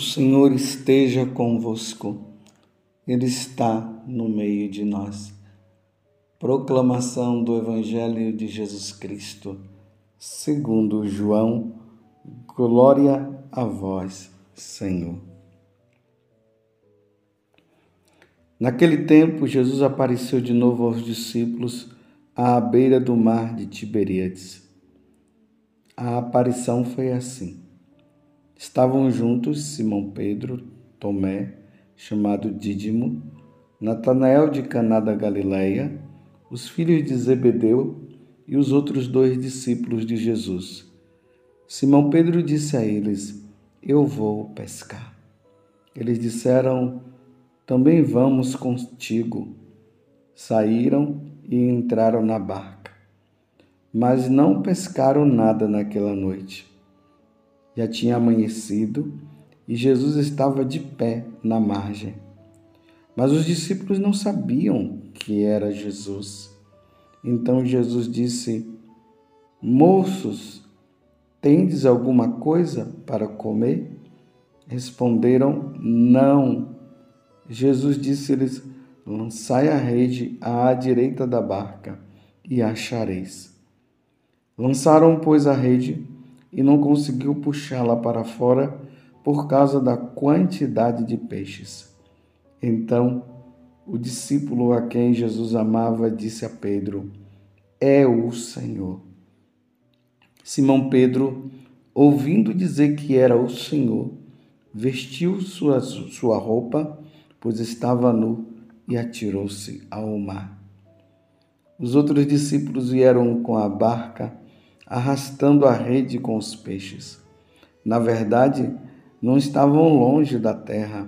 O Senhor esteja convosco, Ele está no meio de nós. Proclamação do Evangelho de Jesus Cristo, segundo João, glória a vós, Senhor. Naquele tempo, Jesus apareceu de novo aos discípulos à beira do mar de Tiberíades. A aparição foi assim. Estavam juntos Simão Pedro, Tomé, chamado Dídimo, Natanael de Caná da Galileia, os filhos de Zebedeu e os outros dois discípulos de Jesus. Simão Pedro disse a eles: Eu vou pescar. Eles disseram: Também vamos contigo. Saíram e entraram na barca. Mas não pescaram nada naquela noite. Já tinha amanhecido e Jesus estava de pé na margem. Mas os discípulos não sabiam que era Jesus. Então Jesus disse: Moços, tendes alguma coisa para comer? Responderam: Não. Jesus disse-lhes: Lançai a rede à direita da barca e achareis. Lançaram, pois, a rede e não conseguiu puxá-la para fora por causa da quantidade de peixes. Então, o discípulo a quem Jesus amava disse a Pedro: É o Senhor. Simão Pedro, ouvindo dizer que era o Senhor, vestiu sua, sua roupa, pois estava nu, e atirou-se ao mar. Os outros discípulos vieram com a barca arrastando a rede com os peixes. Na verdade, não estavam longe da terra,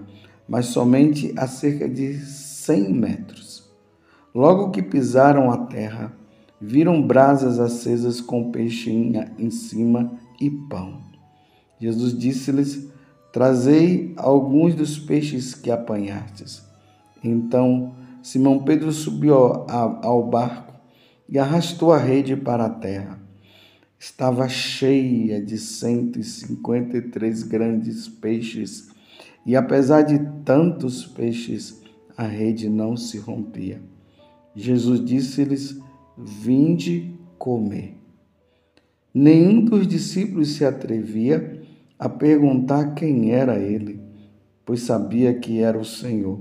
mas somente a cerca de cem metros. Logo que pisaram a terra, viram brasas acesas com peixe em cima e pão. Jesus disse-lhes: Trazei alguns dos peixes que apanhastes. Então Simão Pedro subiu ao barco e arrastou a rede para a terra estava cheia de 153 grandes peixes, e apesar de tantos peixes, a rede não se rompia. Jesus disse-lhes: Vinde comer. Nenhum dos discípulos se atrevia a perguntar quem era ele, pois sabia que era o Senhor.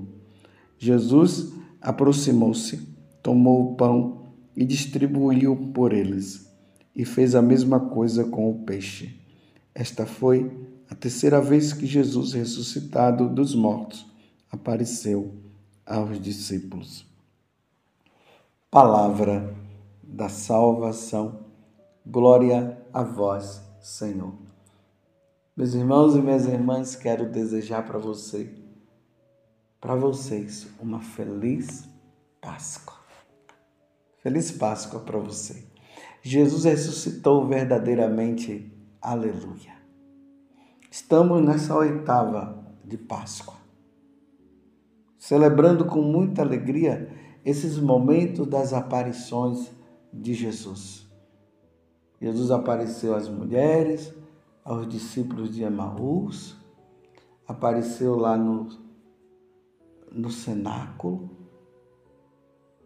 Jesus aproximou-se, tomou o pão e distribuiu por eles e fez a mesma coisa com o peixe. Esta foi a terceira vez que Jesus, ressuscitado dos mortos, apareceu aos discípulos. Palavra da salvação. Glória a vós, Senhor. Meus irmãos e minhas irmãs, quero desejar para você, para vocês, uma feliz Páscoa. Feliz Páscoa para você. Jesus ressuscitou verdadeiramente. Aleluia. Estamos nessa oitava de Páscoa, celebrando com muita alegria esses momentos das aparições de Jesus. Jesus apareceu às mulheres, aos discípulos de Emaús, apareceu lá no, no cenáculo,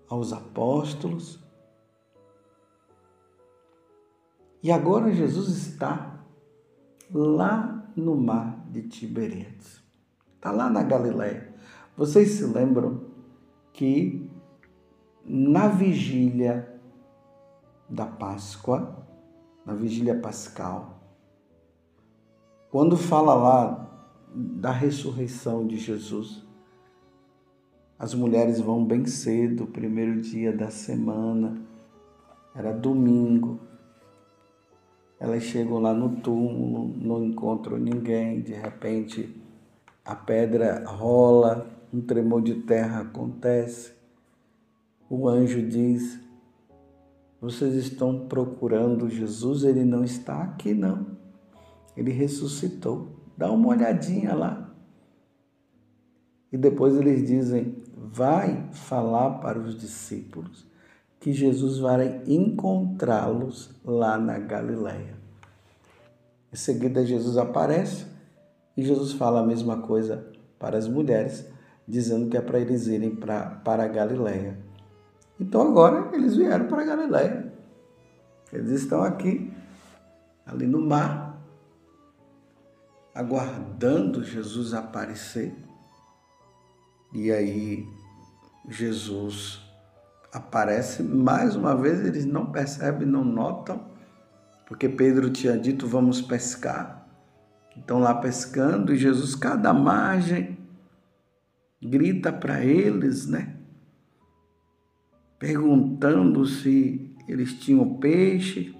aos apóstolos, E agora Jesus está lá no mar de Tiberíades. Está lá na Galiléia. Vocês se lembram que na vigília da Páscoa, na vigília pascal, quando fala lá da ressurreição de Jesus, as mulheres vão bem cedo, primeiro dia da semana, era domingo, elas chegam lá no túmulo, não encontram ninguém, de repente a pedra rola, um tremor de terra acontece. O anjo diz: Vocês estão procurando Jesus, ele não está aqui, não. Ele ressuscitou. Dá uma olhadinha lá. E depois eles dizem: Vai falar para os discípulos que Jesus vai encontrá-los lá na Galileia. Em seguida, Jesus aparece E Jesus fala a mesma coisa para as mulheres, dizendo que é para eles irem pra, para a Galileia. Então agora eles vieram para a Galileia. Eles estão aqui, ali no mar, aguardando Jesus aparecer. E aí Jesus aparece mais uma vez, eles não percebem, não notam, porque Pedro tinha dito: vamos pescar. Estão lá pescando e Jesus, cada margem, grita para eles, né? Perguntando se eles tinham peixe.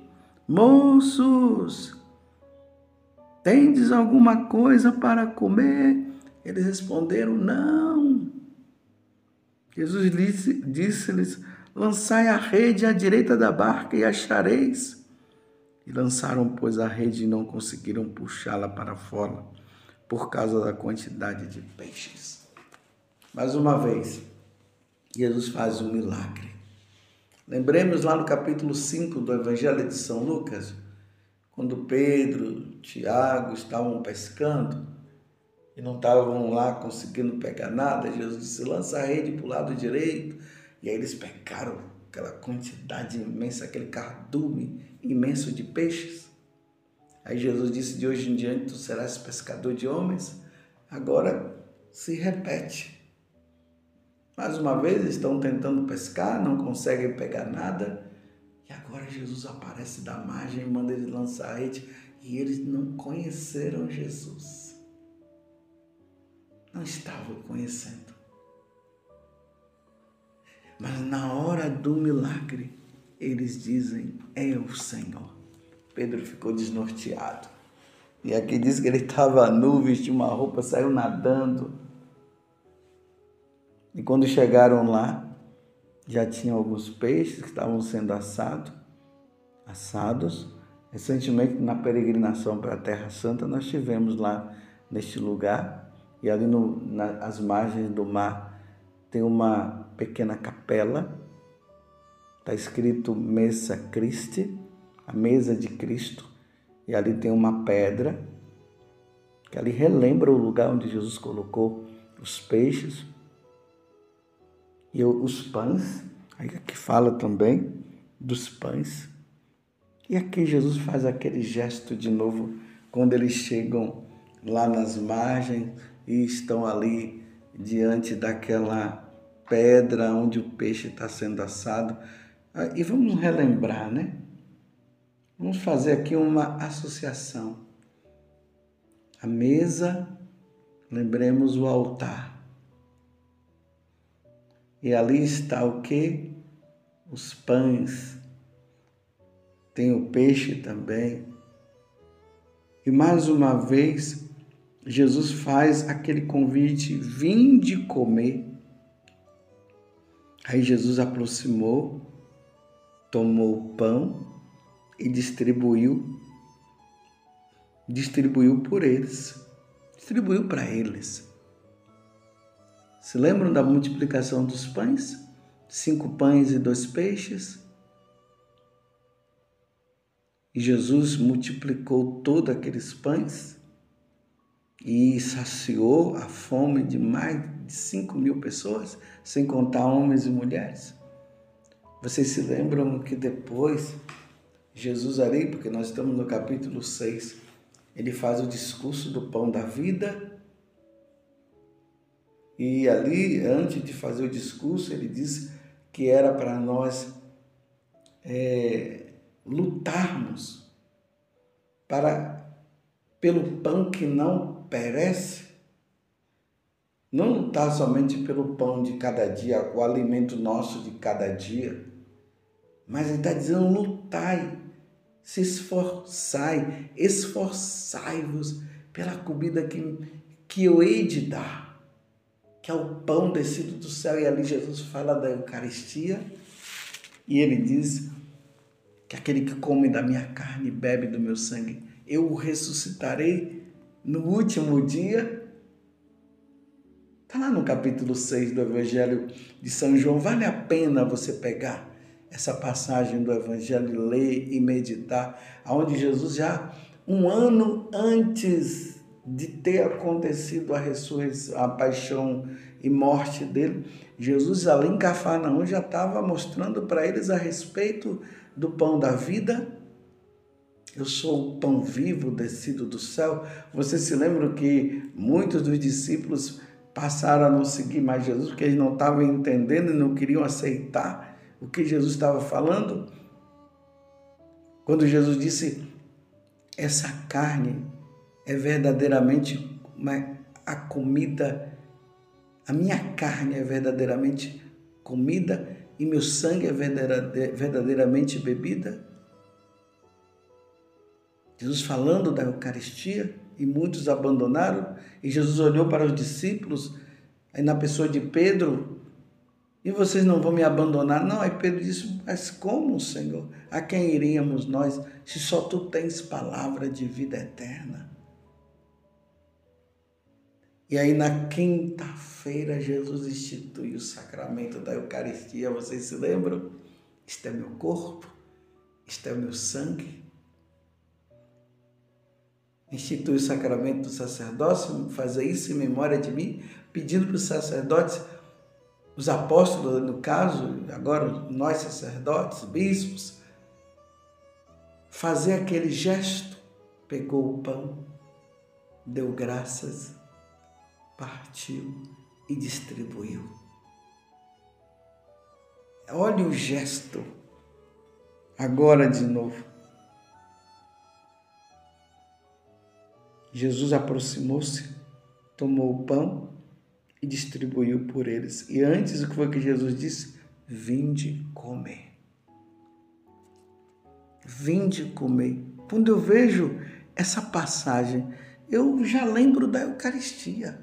Moços, tendes alguma coisa para comer? Eles responderam: Não. Jesus disse-lhes: disse Lançai a rede à direita da barca e achareis. E lançaram, pois, a rede e não conseguiram puxá-la para fora por causa da quantidade de peixes. Mais uma vez, Jesus faz um milagre. Lembremos lá no capítulo 5 do Evangelho de São Lucas, quando Pedro, Tiago estavam pescando e não estavam lá conseguindo pegar nada, Jesus disse: lança a rede para o lado direito. E aí eles pecaram aquela quantidade imensa, aquele cardume imenso de peixes. Aí Jesus disse: De hoje em diante tu serás pescador de homens. Agora se repete. Mais uma vez estão tentando pescar, não conseguem pegar nada. E agora Jesus aparece da margem manda eles lançar a rede. E eles não conheceram Jesus. Não estavam conhecendo. Mas na hora do milagre, eles dizem: É o Senhor. Pedro ficou desnorteado. E aqui diz que ele estava nu, vestiu uma roupa, saiu nadando. E quando chegaram lá, já tinha alguns peixes que estavam sendo assados, assados. Recentemente, na peregrinação para a Terra Santa, nós tivemos lá neste lugar, e ali no, nas margens do mar tem uma pequena capela Está escrito Mesa Christi, a mesa de Cristo, e ali tem uma pedra que ali relembra o lugar onde Jesus colocou os peixes e os pães. Aí aqui fala também dos pães. E aqui Jesus faz aquele gesto de novo quando eles chegam lá nas margens e estão ali diante daquela pedra onde o peixe está sendo assado. Ah, e vamos relembrar, né? Vamos fazer aqui uma associação. A mesa, lembremos o altar. E ali está o que? Os pães. Tem o peixe também. E mais uma vez, Jesus faz aquele convite: vinde comer. Aí Jesus aproximou tomou o pão e distribuiu distribuiu por eles, distribuiu para eles. Se lembram da multiplicação dos pães? Cinco pães e dois peixes? E Jesus multiplicou todos aqueles pães e saciou a fome de mais de cinco mil pessoas, sem contar homens e mulheres. Vocês se lembram que depois Jesus ali, porque nós estamos no capítulo 6, ele faz o discurso do pão da vida. E ali, antes de fazer o discurso, ele disse que era para nós é, lutarmos para pelo pão que não perece. Não lutar somente pelo pão de cada dia, o alimento nosso de cada dia mas ele está dizendo: lutai, se esforçai, esforçai-vos pela comida que, que eu hei de dar, que é o pão descido do céu. E ali Jesus fala da Eucaristia e ele diz que aquele que come da minha carne e bebe do meu sangue, eu o ressuscitarei no último dia. Está lá no capítulo 6 do Evangelho de São João. Vale a pena você pegar essa passagem do Evangelho, ler e meditar, aonde Jesus já um ano antes de ter acontecido a ressurreição, a paixão e morte dele, Jesus ali em Cafarnaum já estava mostrando para eles a respeito do pão da vida. Eu sou o pão vivo descido do céu. Você se lembra que muitos dos discípulos passaram a não seguir mais Jesus porque eles não estavam entendendo e não queriam aceitar o que Jesus estava falando? Quando Jesus disse: Essa carne é verdadeiramente uma, a comida, a minha carne é verdadeiramente comida e meu sangue é verdadeiramente bebida? Jesus falando da Eucaristia e muitos abandonaram, e Jesus olhou para os discípulos, aí na pessoa de Pedro, e vocês não vão me abandonar? Não, aí Pedro disse, mas como, Senhor? A quem iríamos nós, se só tu tens palavra de vida eterna? E aí na quinta-feira Jesus institui o sacramento da Eucaristia. Vocês se lembram? Isto é meu corpo, isto é meu sangue. Institui o sacramento do sacerdócio, fazer isso em memória de mim, pedindo para os sacerdotes, os apóstolos, no caso, agora nós sacerdotes, bispos, fazer aquele gesto, pegou o pão, deu graças partiu e distribuiu. Olhe o gesto, agora de novo. Jesus aproximou-se, tomou o pão e distribuiu por eles. E antes, o que foi que Jesus disse? Vinde comer. Vinde comer. Quando eu vejo essa passagem, eu já lembro da Eucaristia.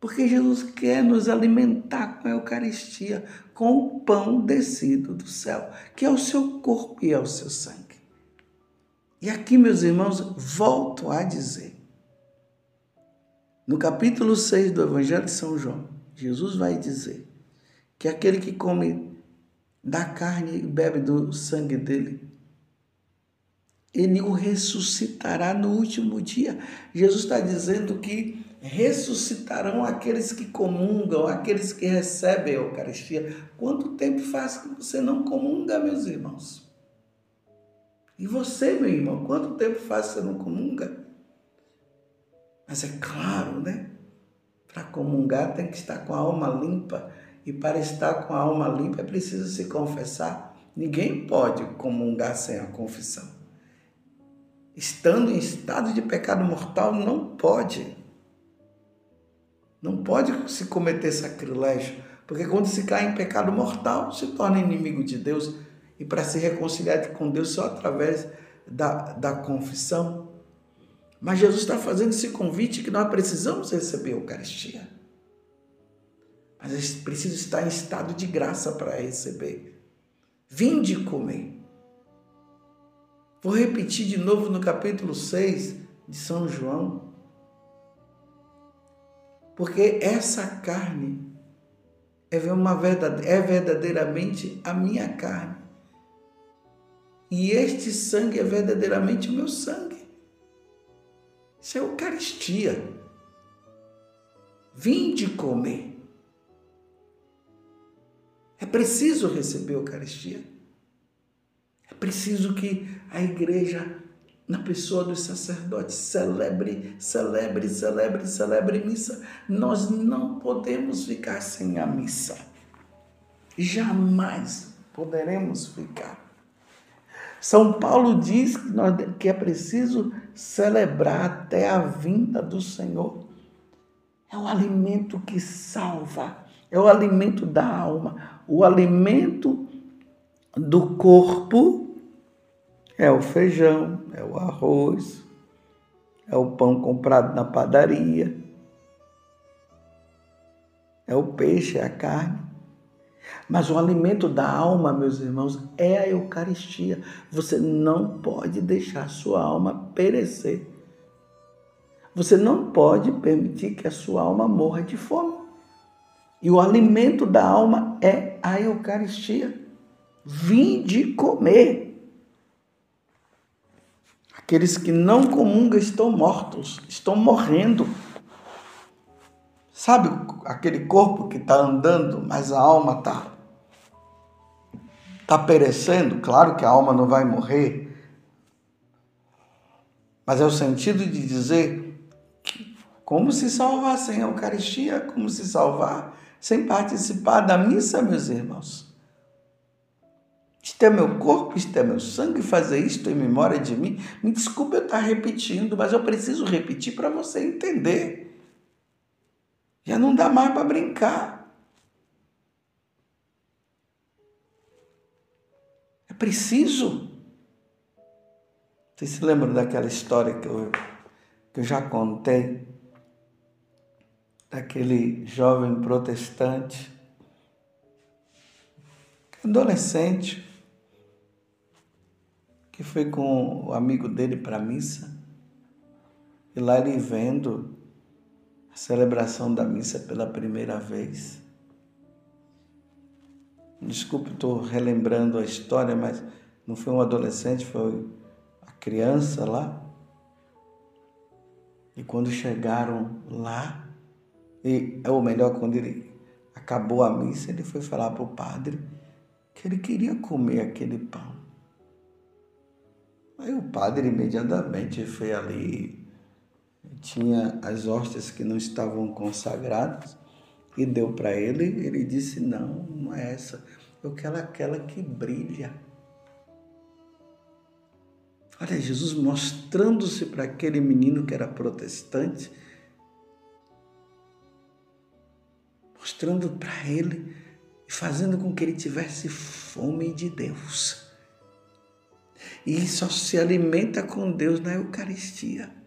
Porque Jesus quer nos alimentar com a Eucaristia, com o pão descido do céu, que é o seu corpo e é o seu sangue. E aqui, meus irmãos, volto a dizer. No capítulo 6 do Evangelho de São João, Jesus vai dizer que aquele que come da carne e bebe do sangue dele, ele o ressuscitará no último dia. Jesus está dizendo que ressuscitarão aqueles que comungam, aqueles que recebem a Eucaristia. Quanto tempo faz que você não comunga, meus irmãos? E você, meu irmão, quanto tempo faz que você não comunga? Mas é claro, né? Para comungar tem que estar com a alma limpa. E para estar com a alma limpa é preciso se confessar. Ninguém pode comungar sem a confissão. Estando em estado de pecado mortal, não pode. Não pode se cometer sacrilégio, porque quando se cai em pecado mortal, se torna inimigo de Deus. E para se reconciliar com Deus só através da, da confissão. Mas Jesus está fazendo esse convite que nós precisamos receber a Eucaristia. Mas a precisa estar em estado de graça para receber. Vinde comer. Vou repetir de novo no capítulo 6 de São João. Porque essa carne é, uma verdade, é verdadeiramente a minha carne. E este sangue é verdadeiramente o meu sangue. Isso é Eucaristia. Vinde comer. É preciso receber a Eucaristia. É preciso que a igreja na pessoa dos sacerdotes. Celebre, celebre, celebre, celebre missa. Nós não podemos ficar sem a missa. Jamais poderemos ficar. São Paulo diz que, nós, que é preciso celebrar até a vinda do Senhor. É o alimento que salva, é o alimento da alma, o alimento do corpo é o feijão, é o arroz, é o pão comprado na padaria, é o peixe, é a carne. Mas o alimento da alma, meus irmãos, é a Eucaristia. Você não pode deixar sua alma perecer. Você não pode permitir que a sua alma morra de fome. E o alimento da alma é a Eucaristia. Vinde comer Aqueles que não comungam estão mortos, estão morrendo. Sabe aquele corpo que está andando, mas a alma está tá perecendo? Claro que a alma não vai morrer, mas é o sentido de dizer como se salvar sem a Eucaristia, como se salvar sem participar da missa, meus irmãos. Isto é meu corpo, isto é meu sangue, fazer isto em memória de mim. Me desculpe eu estar repetindo, mas eu preciso repetir para você entender. Já não dá mais para brincar. É preciso. Vocês se lembram daquela história que eu, que eu já contei? Daquele jovem protestante, adolescente, que foi com o amigo dele para a missa, e lá ele vendo a celebração da missa pela primeira vez. Desculpe, estou relembrando a história, mas não foi um adolescente, foi a criança lá. E quando chegaram lá, e, ou melhor, quando ele acabou a missa, ele foi falar para o padre que ele queria comer aquele pão. Aí o padre imediatamente foi ali tinha as hóstias que não estavam consagradas e deu para ele. Ele disse: Não, não é essa. Eu quero aquela que brilha. Olha, Jesus mostrando-se para aquele menino que era protestante, mostrando para ele e fazendo com que ele tivesse fome de Deus. E só se alimenta com Deus na Eucaristia.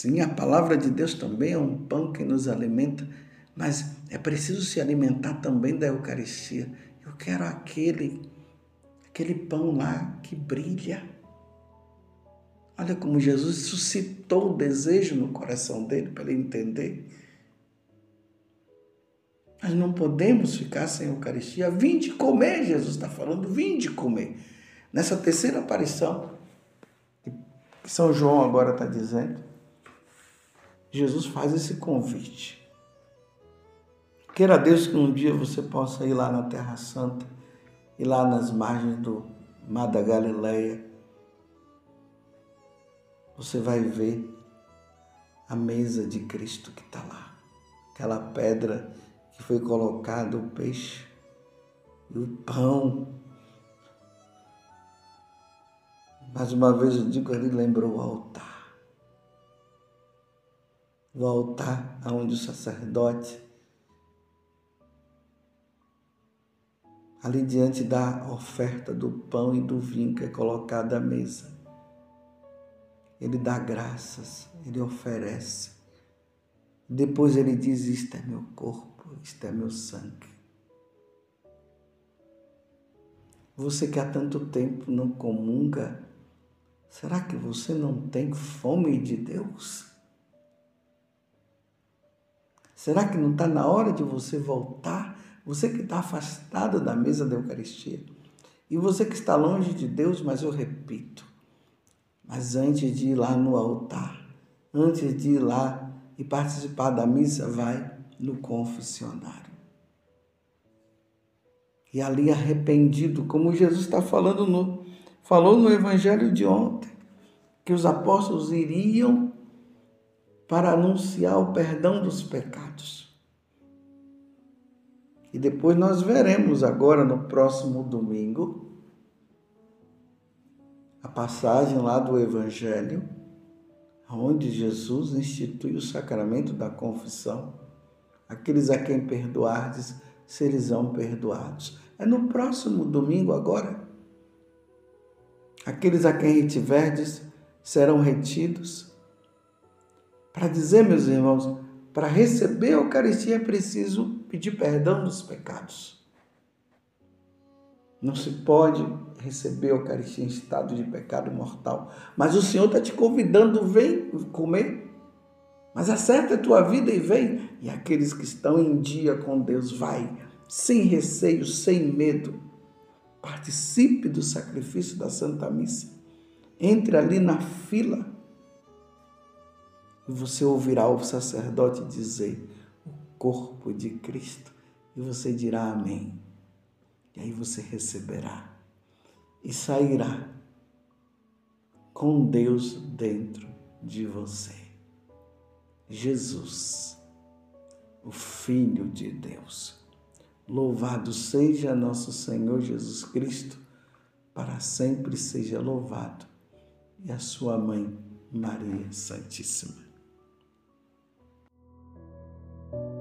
Sim, a palavra de Deus também é um pão que nos alimenta, mas é preciso se alimentar também da Eucaristia. Eu quero aquele, aquele pão lá que brilha. Olha como Jesus suscitou o desejo no coração dele para ele entender. Nós não podemos ficar sem Eucaristia. Vinde comer, Jesus está falando, vinde comer. Nessa terceira aparição, que São João agora está dizendo, Jesus faz esse convite. Queira Deus que um dia você possa ir lá na Terra Santa, ir lá nas margens do Mar da Galileia. Você vai ver a mesa de Cristo que está lá, aquela pedra que foi colocado o peixe e o pão. Mais uma vez eu digo, ele lembrou o altar o altar aonde o sacerdote ali diante da oferta do pão e do vinho que é colocado à mesa. Ele dá graças, ele oferece. Depois ele diz: Isto é meu corpo, isto é meu sangue. Você que há tanto tempo não comunga, será que você não tem fome de Deus? Será que não está na hora de você voltar? Você que está afastado da mesa da Eucaristia. E você que está longe de Deus, mas eu repito, mas antes de ir lá no altar, antes de ir lá e participar da missa, vai no confessionário. E ali arrependido, como Jesus está falando no, falou no Evangelho de ontem, que os apóstolos iriam para anunciar o perdão dos pecados. E depois nós veremos agora no próximo domingo a passagem lá do Evangelho, onde Jesus institui o sacramento da confissão. Aqueles a quem perdoardes serão perdoados. É no próximo domingo agora. Aqueles a quem retiverdes serão retidos para dizer, meus irmãos, para receber a Eucaristia é preciso pedir perdão dos pecados. Não se pode receber a Eucaristia em estado de pecado mortal. Mas o Senhor está te convidando, vem comer. Mas acerta a tua vida e vem. E aqueles que estão em dia com Deus, vai, sem receio, sem medo. Participe do sacrifício da Santa Missa. Entre ali na fila e você ouvirá o sacerdote dizer: O corpo de Cristo. E você dirá Amém. E aí você receberá e sairá com Deus dentro de você. Jesus, o Filho de Deus. Louvado seja nosso Senhor Jesus Cristo, para sempre seja louvado, e a sua mãe, Maria Santíssima. thank you